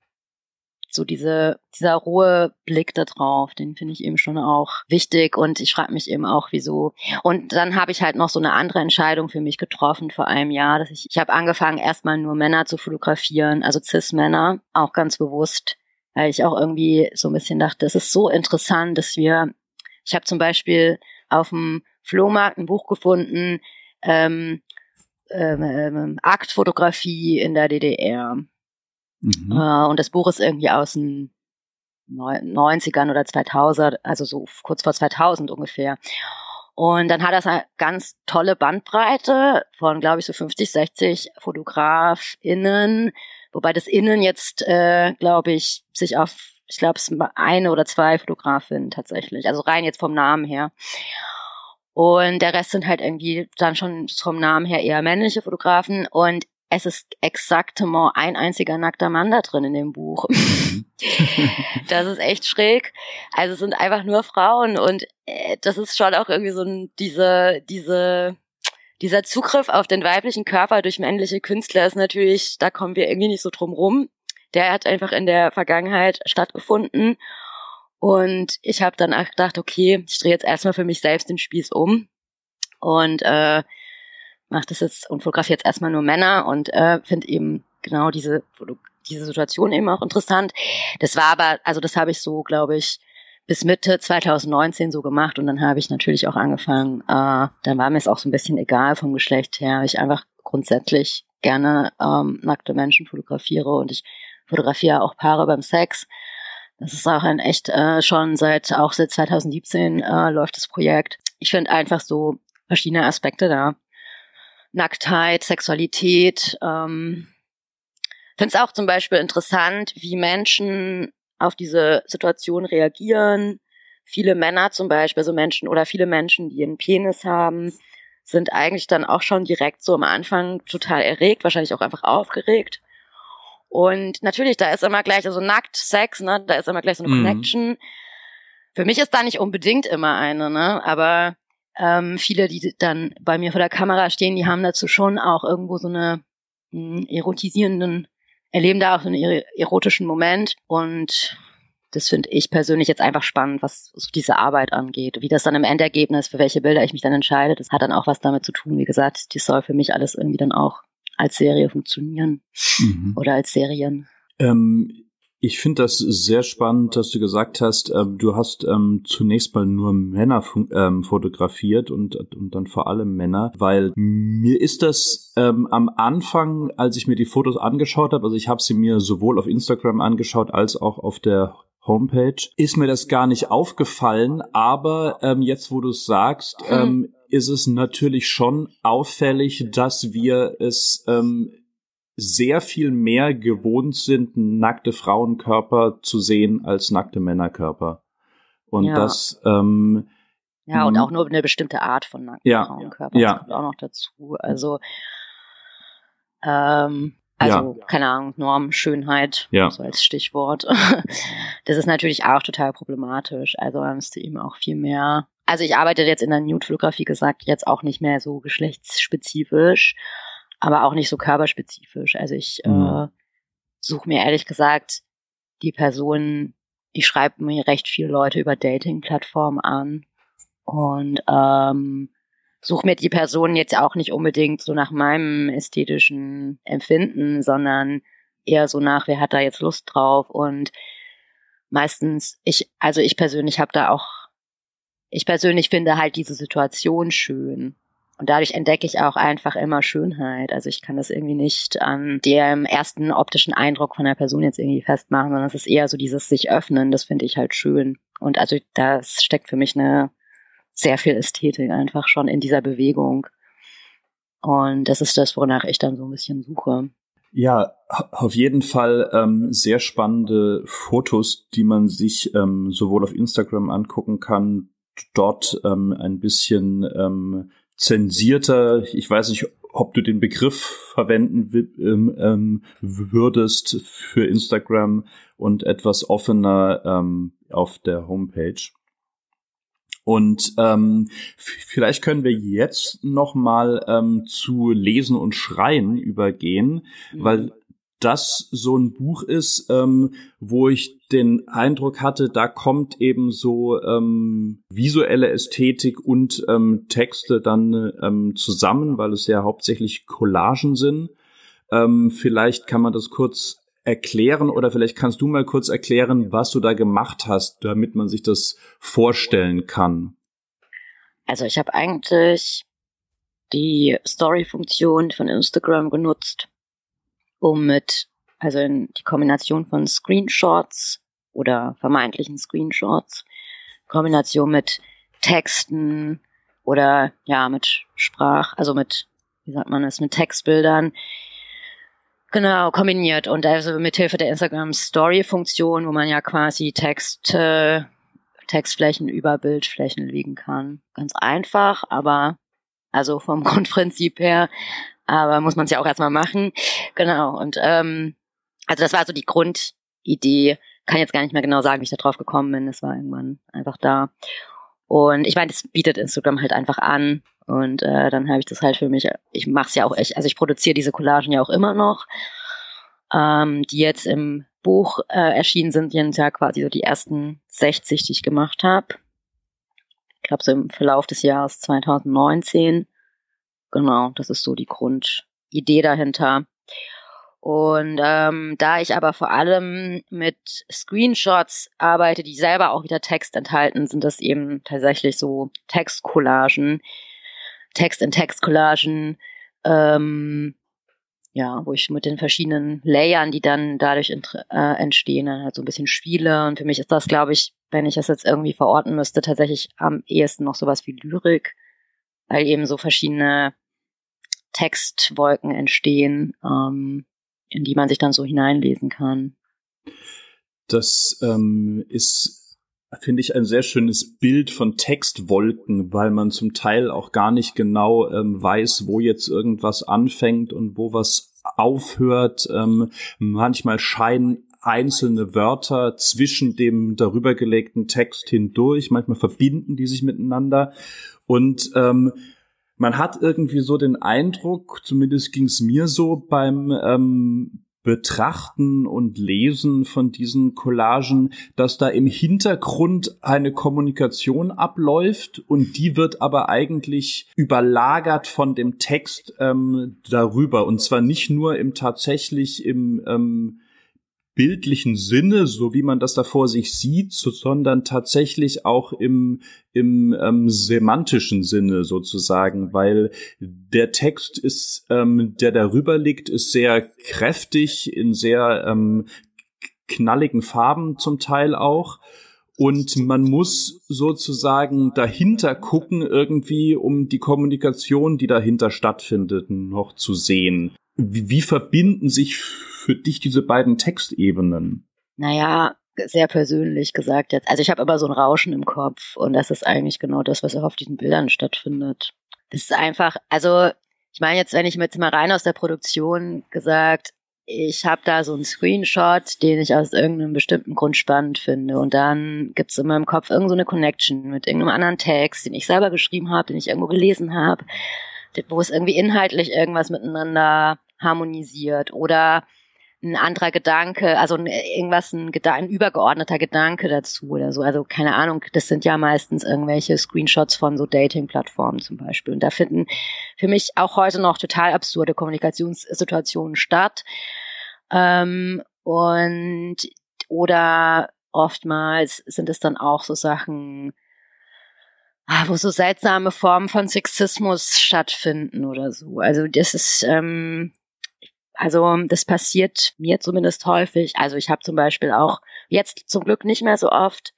so diese, dieser rohe Blick da drauf, den finde ich eben schon auch wichtig und ich frage mich eben auch, wieso. Und dann habe ich halt noch so eine andere Entscheidung für mich getroffen vor einem Jahr, dass ich, ich habe angefangen, erstmal nur Männer zu fotografieren, also Cis-Männer, auch ganz bewusst weil ich auch irgendwie so ein bisschen dachte, es ist so interessant, dass wir Ich habe zum Beispiel auf dem Flohmarkt ein Buch gefunden, ähm, ähm, ähm Aktfotografie in der DDR. Mhm. Äh, und das Buch ist irgendwie aus den 90ern oder 2000, also so kurz vor 2000 ungefähr. Und dann hat das eine ganz tolle Bandbreite von, glaube ich, so 50, 60 FotografInnen, wobei das Innen jetzt, äh, glaube ich, sich auf, ich glaube, es eine oder zwei Fotografinnen tatsächlich, also rein jetzt vom Namen her. Und der Rest sind halt irgendwie dann schon vom Namen her eher männliche Fotografen. Und es ist exaktement ein einziger nackter Mann da drin in dem Buch. Mhm. das ist echt schräg. Also es sind einfach nur Frauen und äh, das ist schon auch irgendwie so ein, diese, diese, dieser Zugriff auf den weiblichen Körper durch männliche Künstler ist natürlich, da kommen wir irgendwie nicht so drum rum. Der hat einfach in der Vergangenheit stattgefunden. Und ich habe dann auch gedacht, okay, ich drehe jetzt erstmal für mich selbst den Spieß um. Und äh, mache das jetzt und fotografiere jetzt erstmal nur Männer und äh, finde eben genau diese, diese Situation eben auch interessant. Das war aber, also das habe ich so, glaube ich, bis Mitte 2019 so gemacht und dann habe ich natürlich auch angefangen, äh, dann war mir es auch so ein bisschen egal vom Geschlecht her. Ich einfach grundsätzlich gerne ähm, nackte Menschen fotografiere und ich fotografiere auch Paare beim Sex. Das ist auch ein echt äh, schon seit auch seit 2017 äh, läuft das Projekt. Ich finde einfach so verschiedene Aspekte da. Nacktheit, Sexualität. Ähm, Finde es auch zum Beispiel interessant, wie Menschen auf diese Situation reagieren. Viele Männer zum Beispiel, also Menschen oder viele Menschen, die einen Penis haben, sind eigentlich dann auch schon direkt so am Anfang total erregt, wahrscheinlich auch einfach aufgeregt. Und natürlich, da ist immer gleich, also nackt Sex, ne, da ist immer gleich so eine mhm. Connection. Für mich ist da nicht unbedingt immer eine, ne, aber ähm, viele, die dann bei mir vor der Kamera stehen, die haben dazu schon auch irgendwo so eine mh, hm, erotisierenden, erleben da auch so einen erotischen Moment und das finde ich persönlich jetzt einfach spannend, was so diese Arbeit angeht. Wie das dann im Endergebnis, für welche Bilder ich mich dann entscheide, das hat dann auch was damit zu tun. Wie gesagt, die soll für mich alles irgendwie dann auch als Serie funktionieren mhm. oder als Serien. Ähm, ich finde das sehr spannend, dass du gesagt hast, äh, du hast ähm, zunächst mal nur Männer ähm, fotografiert und, und dann vor allem Männer, weil mir ist das ähm, am Anfang, als ich mir die Fotos angeschaut habe, also ich habe sie mir sowohl auf Instagram angeschaut als auch auf der Homepage, ist mir das gar nicht aufgefallen, aber ähm, jetzt, wo du es sagst, hm. ähm, ist es natürlich schon auffällig, dass wir es ähm, sehr viel mehr gewohnt sind, nackte Frauenkörper zu sehen als nackte Männerkörper. Und ja. das ähm, ja, und auch nur eine bestimmte Art von nackten ja, Frauenkörper. Ja. Das kommt auch noch dazu. Also, ähm, also, ja. keine Ahnung, Norm, Schönheit, ja. so als Stichwort. das ist natürlich auch total problematisch. Also, man müsste eben auch viel mehr. Also, ich arbeite jetzt in der Nude-Fotografie gesagt, jetzt auch nicht mehr so geschlechtsspezifisch aber auch nicht so körperspezifisch. Also ich mhm. äh, suche mir ehrlich gesagt die Personen, ich schreibe mir recht viele Leute über Dating-Plattformen an und ähm, suche mir die Personen jetzt auch nicht unbedingt so nach meinem ästhetischen Empfinden, sondern eher so nach, wer hat da jetzt Lust drauf und meistens, ich, also ich persönlich habe da auch, ich persönlich finde halt diese Situation schön. Und dadurch entdecke ich auch einfach immer Schönheit. Also ich kann das irgendwie nicht an dem ersten optischen Eindruck von der Person jetzt irgendwie festmachen, sondern es ist eher so dieses sich öffnen, das finde ich halt schön. Und also das steckt für mich eine sehr viel Ästhetik einfach schon in dieser Bewegung. Und das ist das, wonach ich dann so ein bisschen suche. Ja, auf jeden Fall ähm, sehr spannende Fotos, die man sich ähm, sowohl auf Instagram angucken kann, dort ähm, ein bisschen ähm, zensierter, ich weiß nicht, ob du den Begriff verwenden ähm, ähm, würdest für Instagram und etwas offener ähm, auf der Homepage. Und ähm, vielleicht können wir jetzt noch mal ähm, zu Lesen und Schreien übergehen, mhm. weil das so ein Buch ist, ähm, wo ich den Eindruck hatte, da kommt eben so ähm, visuelle Ästhetik und ähm, Texte dann ähm, zusammen, weil es ja hauptsächlich Collagen sind. Ähm, vielleicht kann man das kurz erklären oder vielleicht kannst du mal kurz erklären, was du da gemacht hast, damit man sich das vorstellen kann. Also ich habe eigentlich die Story-Funktion von Instagram genutzt, um mit, also in die Kombination von Screenshots oder vermeintlichen Screenshots, Kombination mit Texten oder ja, mit Sprach, also mit, wie sagt man das, mit Textbildern, Genau, kombiniert und also mit Hilfe der Instagram Story Funktion, wo man ja quasi Text äh, Textflächen über Bildflächen legen kann. Ganz einfach, aber also vom Grundprinzip her, aber muss man es ja auch erstmal machen. Genau und ähm, also das war so die Grundidee. Kann jetzt gar nicht mehr genau sagen, wie ich da drauf gekommen bin. Es war irgendwann einfach da. Und ich meine, das bietet Instagram halt einfach an. Und äh, dann habe ich das halt für mich, ich mache es ja auch echt, also ich produziere diese Collagen ja auch immer noch, ähm, die jetzt im Buch äh, erschienen sind, sind ja quasi so die ersten 60, die ich gemacht habe. Ich glaube so im Verlauf des Jahres 2019. Genau, das ist so die Grundidee dahinter. Und ähm, da ich aber vor allem mit Screenshots arbeite, die selber auch wieder Text enthalten, sind das eben tatsächlich so Textcollagen, Text-in-Text-Collagen, ähm, ja, wo ich mit den verschiedenen Layern, die dann dadurch äh, entstehen, dann halt so ein bisschen spiele. Und für mich ist das, glaube ich, wenn ich das jetzt irgendwie verorten müsste, tatsächlich am ehesten noch sowas wie Lyrik, weil eben so verschiedene Textwolken entstehen, ähm, in die man sich dann so hineinlesen kann. Das ähm, ist finde ich, ein sehr schönes Bild von Textwolken, weil man zum Teil auch gar nicht genau ähm, weiß, wo jetzt irgendwas anfängt und wo was aufhört. Ähm, manchmal scheinen einzelne Wörter zwischen dem darüber gelegten Text hindurch, manchmal verbinden die sich miteinander und ähm, man hat irgendwie so den Eindruck, zumindest ging es mir so beim ähm, Betrachten und Lesen von diesen Collagen, dass da im Hintergrund eine Kommunikation abläuft und die wird aber eigentlich überlagert von dem Text ähm, darüber. Und zwar nicht nur im tatsächlich im ähm, bildlichen Sinne, so wie man das da vor sich sieht, sondern tatsächlich auch im, im ähm, semantischen Sinne sozusagen, weil der Text ist, ähm, der darüber liegt, ist sehr kräftig, in sehr ähm, knalligen Farben zum Teil auch. Und man muss sozusagen dahinter gucken, irgendwie, um die Kommunikation, die dahinter stattfindet, noch zu sehen. Wie, wie verbinden sich für dich diese beiden Textebenen? Naja, sehr persönlich gesagt jetzt. Also ich habe aber so ein Rauschen im Kopf und das ist eigentlich genau das, was auch auf diesen Bildern stattfindet. Das ist einfach, also ich meine jetzt, wenn ich jetzt mal rein aus der Produktion gesagt, ich habe da so einen Screenshot, den ich aus irgendeinem bestimmten Grund spannend finde und dann gibt's in meinem Kopf irgendeine so Connection mit irgendeinem anderen Text, den ich selber geschrieben habe, den ich irgendwo gelesen habe, wo es irgendwie inhaltlich irgendwas miteinander harmonisiert oder ein anderer Gedanke, also irgendwas, ein, ein übergeordneter Gedanke dazu oder so. Also keine Ahnung, das sind ja meistens irgendwelche Screenshots von so Dating-Plattformen zum Beispiel. Und da finden für mich auch heute noch total absurde Kommunikationssituationen statt. Ähm, und oder oftmals sind es dann auch so Sachen, ah, wo so seltsame Formen von Sexismus stattfinden oder so. Also das ist ähm, also das passiert mir zumindest häufig. Also ich habe zum Beispiel auch jetzt zum Glück nicht mehr so oft,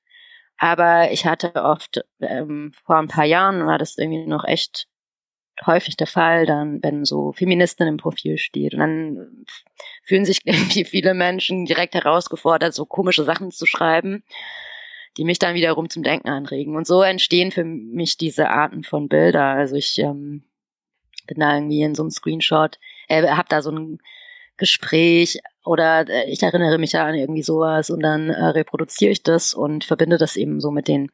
aber ich hatte oft ähm, vor ein paar Jahren war das irgendwie noch echt häufig der Fall, dann wenn so Feministin im Profil steht und dann fühlen sich irgendwie viele Menschen direkt herausgefordert, so komische Sachen zu schreiben, die mich dann wiederum zum Denken anregen. Und so entstehen für mich diese Arten von Bilder. Also ich ähm, bin da irgendwie in so einem Screenshot äh, habe da so ein Gespräch oder äh, ich erinnere mich ja an irgendwie sowas und dann äh, reproduziere ich das und verbinde das eben so mit den,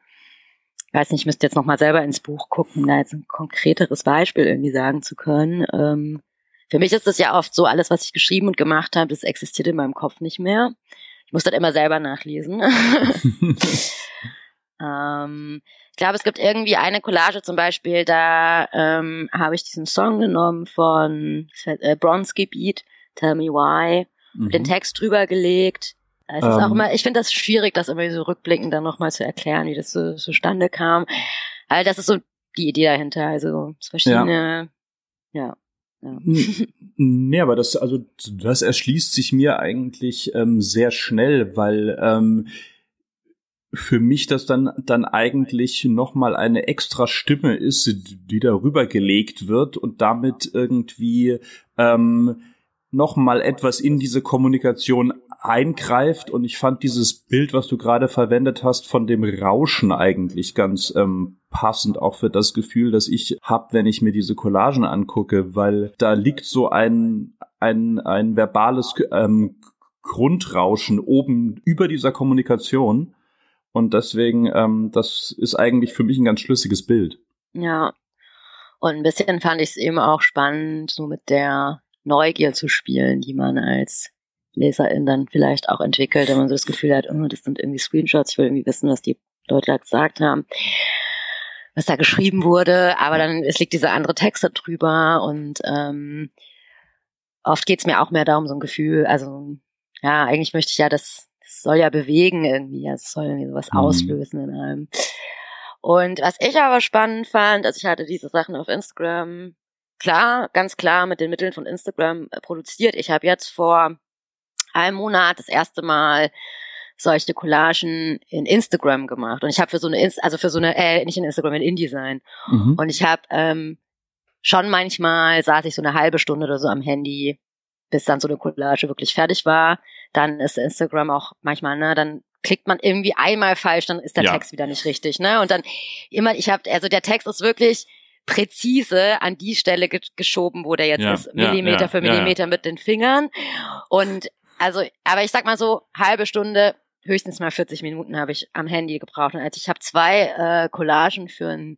weiß nicht, ich müsste jetzt nochmal selber ins Buch gucken, um da jetzt ein konkreteres Beispiel irgendwie sagen zu können. Ähm, für mich ist das ja oft so, alles, was ich geschrieben und gemacht habe, das existiert in meinem Kopf nicht mehr. Ich muss das immer selber nachlesen. ähm, ich glaube, es gibt irgendwie eine Collage zum Beispiel, da ähm, habe ich diesen Song genommen von äh, Bronski Beat, Tell Me Why. mhm. den Text drüber gelegt. Es ist auch ähm. immer, ich finde das schwierig, das immer so rückblickend dann nochmal zu erklären, wie das so zustande kam. Weil das ist so die Idee dahinter, also verschiedene, ja. ja. Ja. Nee, aber das, also das erschließt sich mir eigentlich ähm, sehr schnell, weil ähm, für mich das dann dann eigentlich noch mal eine extra Stimme ist, die darüber gelegt wird und damit irgendwie ähm, noch mal etwas in diese Kommunikation eingreift und ich fand dieses Bild, was du gerade verwendet hast, von dem Rauschen eigentlich ganz ähm, passend auch für das Gefühl, das ich habe, wenn ich mir diese Collagen angucke, weil da liegt so ein ein ein verbales ähm, Grundrauschen oben über dieser Kommunikation und deswegen ähm, das ist eigentlich für mich ein ganz schlüssiges Bild. Ja. Und ein bisschen fand ich es eben auch spannend, so mit der Neugier zu spielen, die man als Leserin dann vielleicht auch entwickelt, wenn man so das Gefühl hat, oh, das sind irgendwie Screenshots, ich will irgendwie wissen, was die Leute da gesagt haben, was da geschrieben wurde, aber dann es liegt dieser andere Text drüber und ähm, oft geht's mir auch mehr darum, so ein Gefühl, also ja, eigentlich möchte ich ja, das, das soll ja bewegen irgendwie, also es soll irgendwie sowas mhm. auslösen in einem. Und was ich aber spannend fand, also ich hatte diese Sachen auf Instagram, klar, ganz klar mit den Mitteln von Instagram äh, produziert. Ich habe jetzt vor einem Monat das erste Mal solche Collagen in Instagram gemacht und ich habe für so eine Inst also für so eine äh, nicht in Instagram in InDesign mhm. und ich habe ähm, schon manchmal saß ich so eine halbe Stunde oder so am Handy bis dann so eine Collage wirklich fertig war dann ist Instagram auch manchmal ne dann klickt man irgendwie einmal falsch dann ist der ja. Text wieder nicht richtig ne und dann immer ich habe also der Text ist wirklich präzise an die Stelle ge geschoben, wo der jetzt ja, ist, Millimeter ja, für Millimeter mit den Fingern. Und also, aber ich sag mal so, halbe Stunde, höchstens mal 40 Minuten habe ich am Handy gebraucht. Und als ich habe zwei äh, Collagen für ein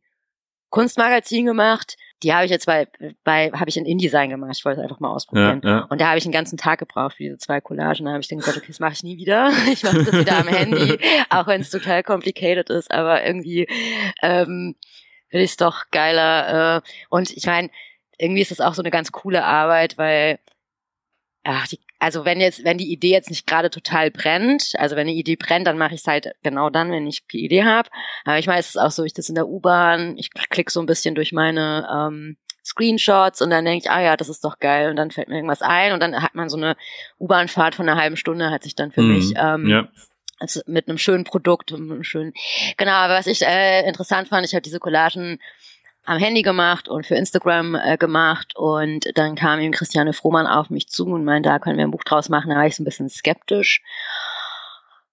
Kunstmagazin gemacht. Die habe ich jetzt bei, bei habe ich in InDesign gemacht. Ich wollte es einfach mal ausprobieren. Ja, ja. Und da habe ich einen ganzen Tag gebraucht für diese zwei Collagen. Da habe ich dann gesagt, okay, das mache ich nie wieder. Ich mache das wieder am Handy, auch wenn es total complicated ist. Aber irgendwie ähm, finde ich es doch geiler. Äh, und ich meine, irgendwie ist das auch so eine ganz coole Arbeit, weil ach, die, also wenn jetzt, wenn die Idee jetzt nicht gerade total brennt, also wenn eine Idee brennt, dann mache ich es halt genau dann, wenn ich die Idee habe. Aber ich meine, es ist auch so, ich das in der U-Bahn, ich klicke so ein bisschen durch meine ähm, Screenshots und dann denke ich, ah ja, das ist doch geil und dann fällt mir irgendwas ein und dann hat man so eine U-Bahn-Fahrt von einer halben Stunde, hat sich dann für mhm, mich ähm, ja. also mit einem schönen Produkt, einem schönen, genau, aber was ich äh, interessant fand, ich habe diese Collagen am Handy gemacht und für Instagram äh, gemacht und dann kam eben Christiane Frohmann auf mich zu und meinte, da können wir ein Buch draus machen. Da war ich so ein bisschen skeptisch.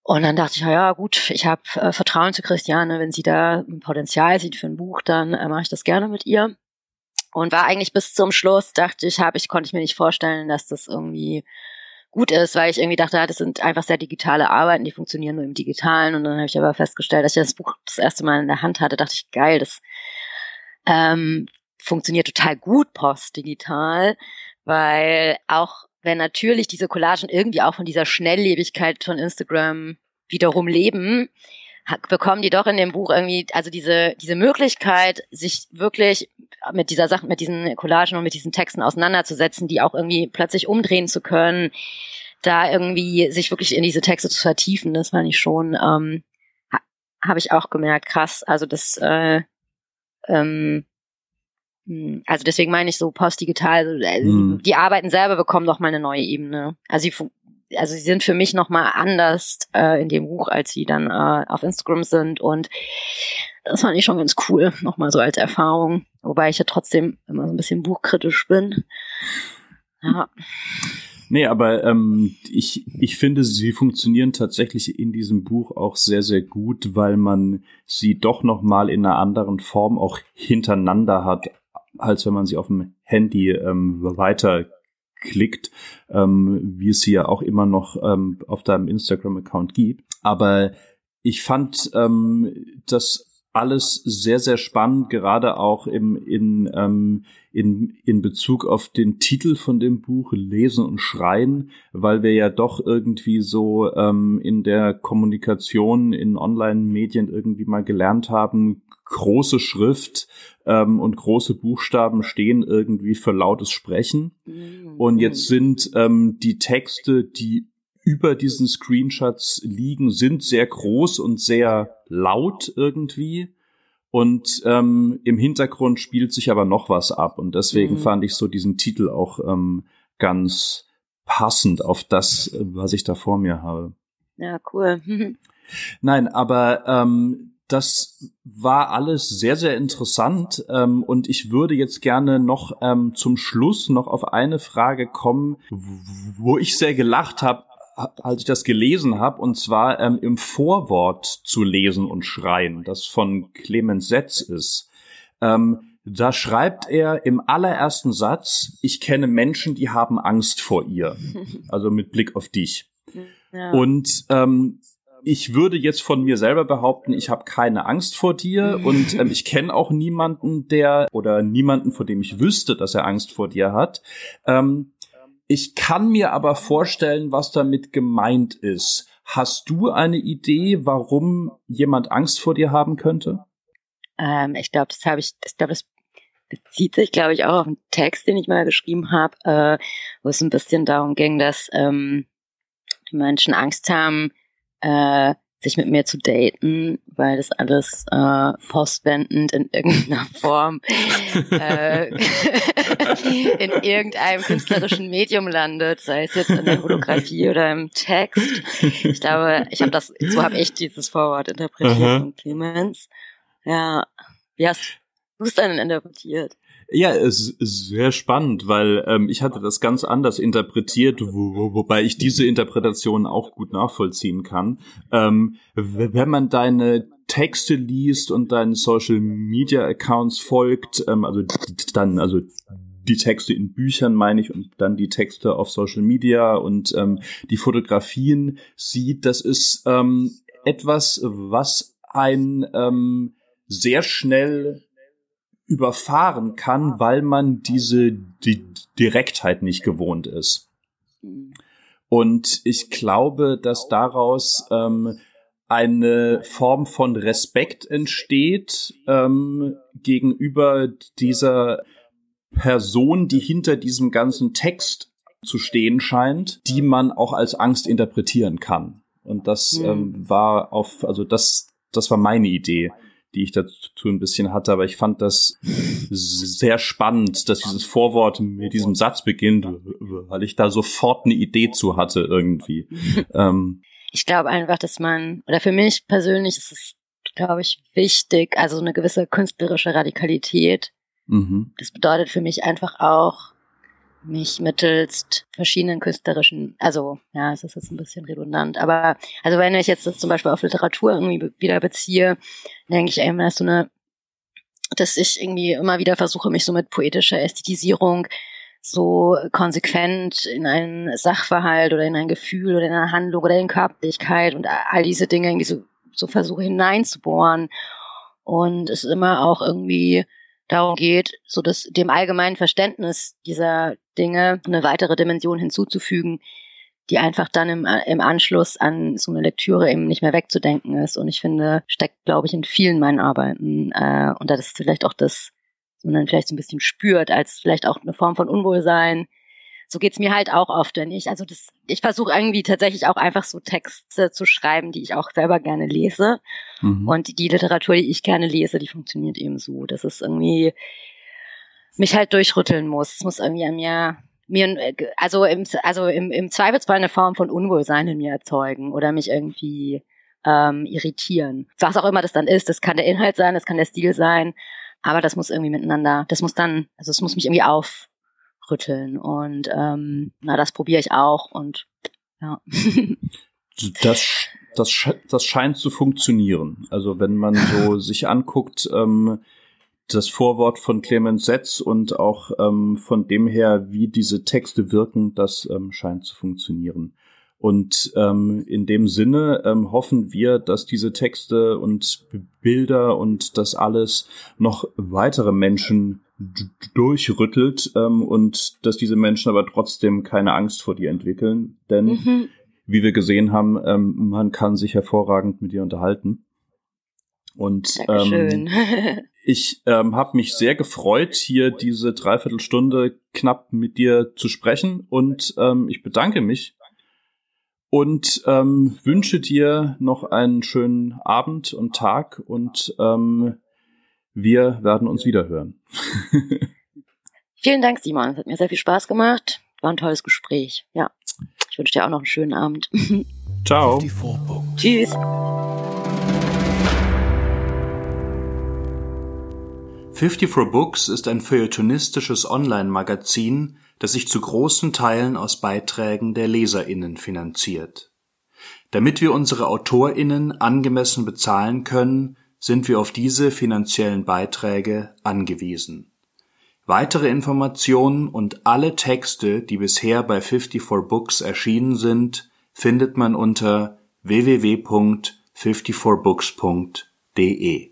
Und dann dachte ich, ja gut, ich habe äh, Vertrauen zu Christiane, wenn sie da ein Potenzial sieht für ein Buch, dann äh, mache ich das gerne mit ihr. Und war eigentlich bis zum Schluss, dachte ich, habe ich, konnte ich mir nicht vorstellen, dass das irgendwie gut ist, weil ich irgendwie dachte, das sind einfach sehr digitale Arbeiten, die funktionieren nur im Digitalen. Und dann habe ich aber festgestellt, dass ich das Buch das erste Mal in der Hand hatte, dachte ich, geil, das ähm, funktioniert total gut postdigital, weil auch wenn natürlich diese Collagen irgendwie auch von dieser Schnelllebigkeit von Instagram wiederum leben, bekommen die doch in dem Buch irgendwie, also diese, diese Möglichkeit, sich wirklich mit dieser Sache, mit diesen Collagen und mit diesen Texten auseinanderzusetzen, die auch irgendwie plötzlich umdrehen zu können, da irgendwie sich wirklich in diese Texte zu vertiefen, das fand ich schon, ähm, ha, habe ich auch gemerkt, krass, also das, äh, ähm, hm, also deswegen meine ich so postdigital, also mhm. die Arbeiten selber bekommen noch mal eine neue Ebene. Also sie, also sie sind für mich noch mal anders äh, in dem Buch, als sie dann äh, auf Instagram sind und das fand ich schon ganz cool, noch mal so als Erfahrung. Wobei ich ja trotzdem immer so ein bisschen buchkritisch bin. Ja. Nee, aber ähm, ich, ich finde, sie funktionieren tatsächlich in diesem Buch auch sehr, sehr gut, weil man sie doch noch mal in einer anderen Form auch hintereinander hat, als wenn man sie auf dem Handy ähm, weiterklickt, ähm, wie es sie ja auch immer noch ähm, auf deinem Instagram-Account gibt. Aber ich fand ähm, das alles sehr, sehr spannend, gerade auch im, in, ähm, in, in Bezug auf den Titel von dem Buch Lesen und Schreien, weil wir ja doch irgendwie so ähm, in der Kommunikation in Online-Medien irgendwie mal gelernt haben, große Schrift ähm, und große Buchstaben stehen irgendwie für lautes Sprechen. Mhm. Und jetzt sind ähm, die Texte, die über diesen Screenshots liegen, sind sehr groß und sehr laut irgendwie. Und ähm, im Hintergrund spielt sich aber noch was ab. Und deswegen mhm. fand ich so diesen Titel auch ähm, ganz passend auf das, was ich da vor mir habe. Ja, cool. Nein, aber ähm, das war alles sehr, sehr interessant ähm, und ich würde jetzt gerne noch ähm, zum Schluss noch auf eine Frage kommen, wo ich sehr gelacht habe, als ich das gelesen habe, und zwar ähm, im Vorwort zu lesen und schreien, das von Clemens Setz ist. Ähm, da schreibt er im allerersten Satz, ich kenne Menschen, die haben Angst vor ihr. Also mit Blick auf dich. Ja. Und ähm, ich würde jetzt von mir selber behaupten, ich habe keine Angst vor dir und ähm, ich kenne auch niemanden, der oder niemanden, vor dem ich wüsste, dass er Angst vor dir hat. Ähm, ich kann mir aber vorstellen, was damit gemeint ist. Hast du eine Idee, warum jemand Angst vor dir haben könnte? Ähm, ich glaube, das habe ich, ich glaube, das bezieht sich, glaube ich, auch auf einen Text, den ich mal geschrieben habe, äh, wo es ein bisschen darum ging, dass ähm, die Menschen Angst haben, äh, sich mit mir zu daten, weil das alles äh, postwendend in irgendeiner Form äh, in irgendeinem künstlerischen Medium landet, sei es jetzt in der Fotografie oder im Text. Ich glaube, ich habe das, so habe ich dieses Vorwort interpretiert von Clemens. Ja, wie hast du es dann interpretiert? Ja, es ist sehr spannend, weil ähm, ich hatte das ganz anders interpretiert, wo, wobei ich diese Interpretation auch gut nachvollziehen kann. Ähm, wenn man deine Texte liest und deinen Social Media Accounts folgt, ähm, also dann, also die Texte in Büchern meine ich und dann die Texte auf Social Media und ähm, die Fotografien sieht, das ist ähm, etwas, was ein ähm, sehr schnell überfahren kann, weil man diese die Direktheit nicht gewohnt ist. Und ich glaube, dass daraus ähm, eine Form von Respekt entsteht ähm, gegenüber dieser Person, die hinter diesem ganzen Text zu stehen scheint, die man auch als Angst interpretieren kann. Und das mhm. ähm, war auf, also das, das war meine Idee die ich dazu ein bisschen hatte, aber ich fand das sehr spannend, dass dieses Vorwort mit diesem Satz beginnt, weil ich da sofort eine Idee zu hatte irgendwie. ähm, ich glaube einfach, dass man, oder für mich persönlich ist es, glaube ich, wichtig, also eine gewisse künstlerische Radikalität. Mhm. Das bedeutet für mich einfach auch, mich mittels verschiedenen künstlerischen, also ja, es ist jetzt ein bisschen redundant, aber also wenn ich jetzt das zum Beispiel auf Literatur irgendwie wieder beziehe, denke ich immer, dass so eine, dass ich irgendwie immer wieder versuche, mich so mit poetischer Ästhetisierung so konsequent in einen Sachverhalt oder in ein Gefühl oder in eine Handlung oder in Körperlichkeit und all diese Dinge irgendwie so, so versuche hineinzubohren. Und es immer auch irgendwie darum geht, so dass dem allgemeinen Verständnis dieser Dinge eine weitere Dimension hinzuzufügen, die einfach dann im, im Anschluss an so eine Lektüre eben nicht mehr wegzudenken ist. Und ich finde, steckt, glaube ich, in vielen meinen Arbeiten. Äh, und das ist vielleicht auch das, was man dann vielleicht so ein bisschen spürt, als vielleicht auch eine Form von Unwohlsein, so geht's mir halt auch oft, wenn ich, also das, ich versuche irgendwie tatsächlich auch einfach so Texte zu schreiben, die ich auch selber gerne lese. Mhm. Und die Literatur, die ich gerne lese, die funktioniert eben so, dass es irgendwie mich halt durchrütteln muss. Es muss irgendwie an mir mir, also im, also im, im Zweifelsfall eine Form von Unwohlsein in mir erzeugen oder mich irgendwie ähm, irritieren. Was auch immer das dann ist, das kann der Inhalt sein, das kann der Stil sein, aber das muss irgendwie miteinander, das muss dann, also es muss mich irgendwie auf, rütteln. Und ähm, na, das probiere ich auch und ja. das, das, das scheint zu funktionieren. Also wenn man so sich anguckt, ähm, das Vorwort von Clemens Setz und auch ähm, von dem her, wie diese Texte wirken, das ähm, scheint zu funktionieren. Und ähm, in dem Sinne ähm, hoffen wir, dass diese Texte und Bilder und das alles noch weitere Menschen durchrüttelt ähm, und dass diese Menschen aber trotzdem keine Angst vor dir entwickeln. Denn, mhm. wie wir gesehen haben, ähm, man kann sich hervorragend mit dir unterhalten. Und ähm, ich ähm, habe mich sehr gefreut, hier diese Dreiviertelstunde knapp mit dir zu sprechen. Und ähm, ich bedanke mich und ähm, wünsche dir noch einen schönen Abend und Tag und ähm, wir werden uns wieder hören. Vielen Dank, Simon. Es hat mir sehr viel Spaß gemacht. War ein tolles Gespräch. Ja. Ich wünsche dir auch noch einen schönen Abend. Ciao. Tschüss. 54 Books ist ein feuilletonistisches Online-Magazin, das sich zu großen Teilen aus Beiträgen der LeserInnen finanziert. Damit wir unsere AutorInnen angemessen bezahlen können, sind wir auf diese finanziellen Beiträge angewiesen. Weitere Informationen und alle Texte, die bisher bei 54 Books erschienen sind, findet man unter www.54books.de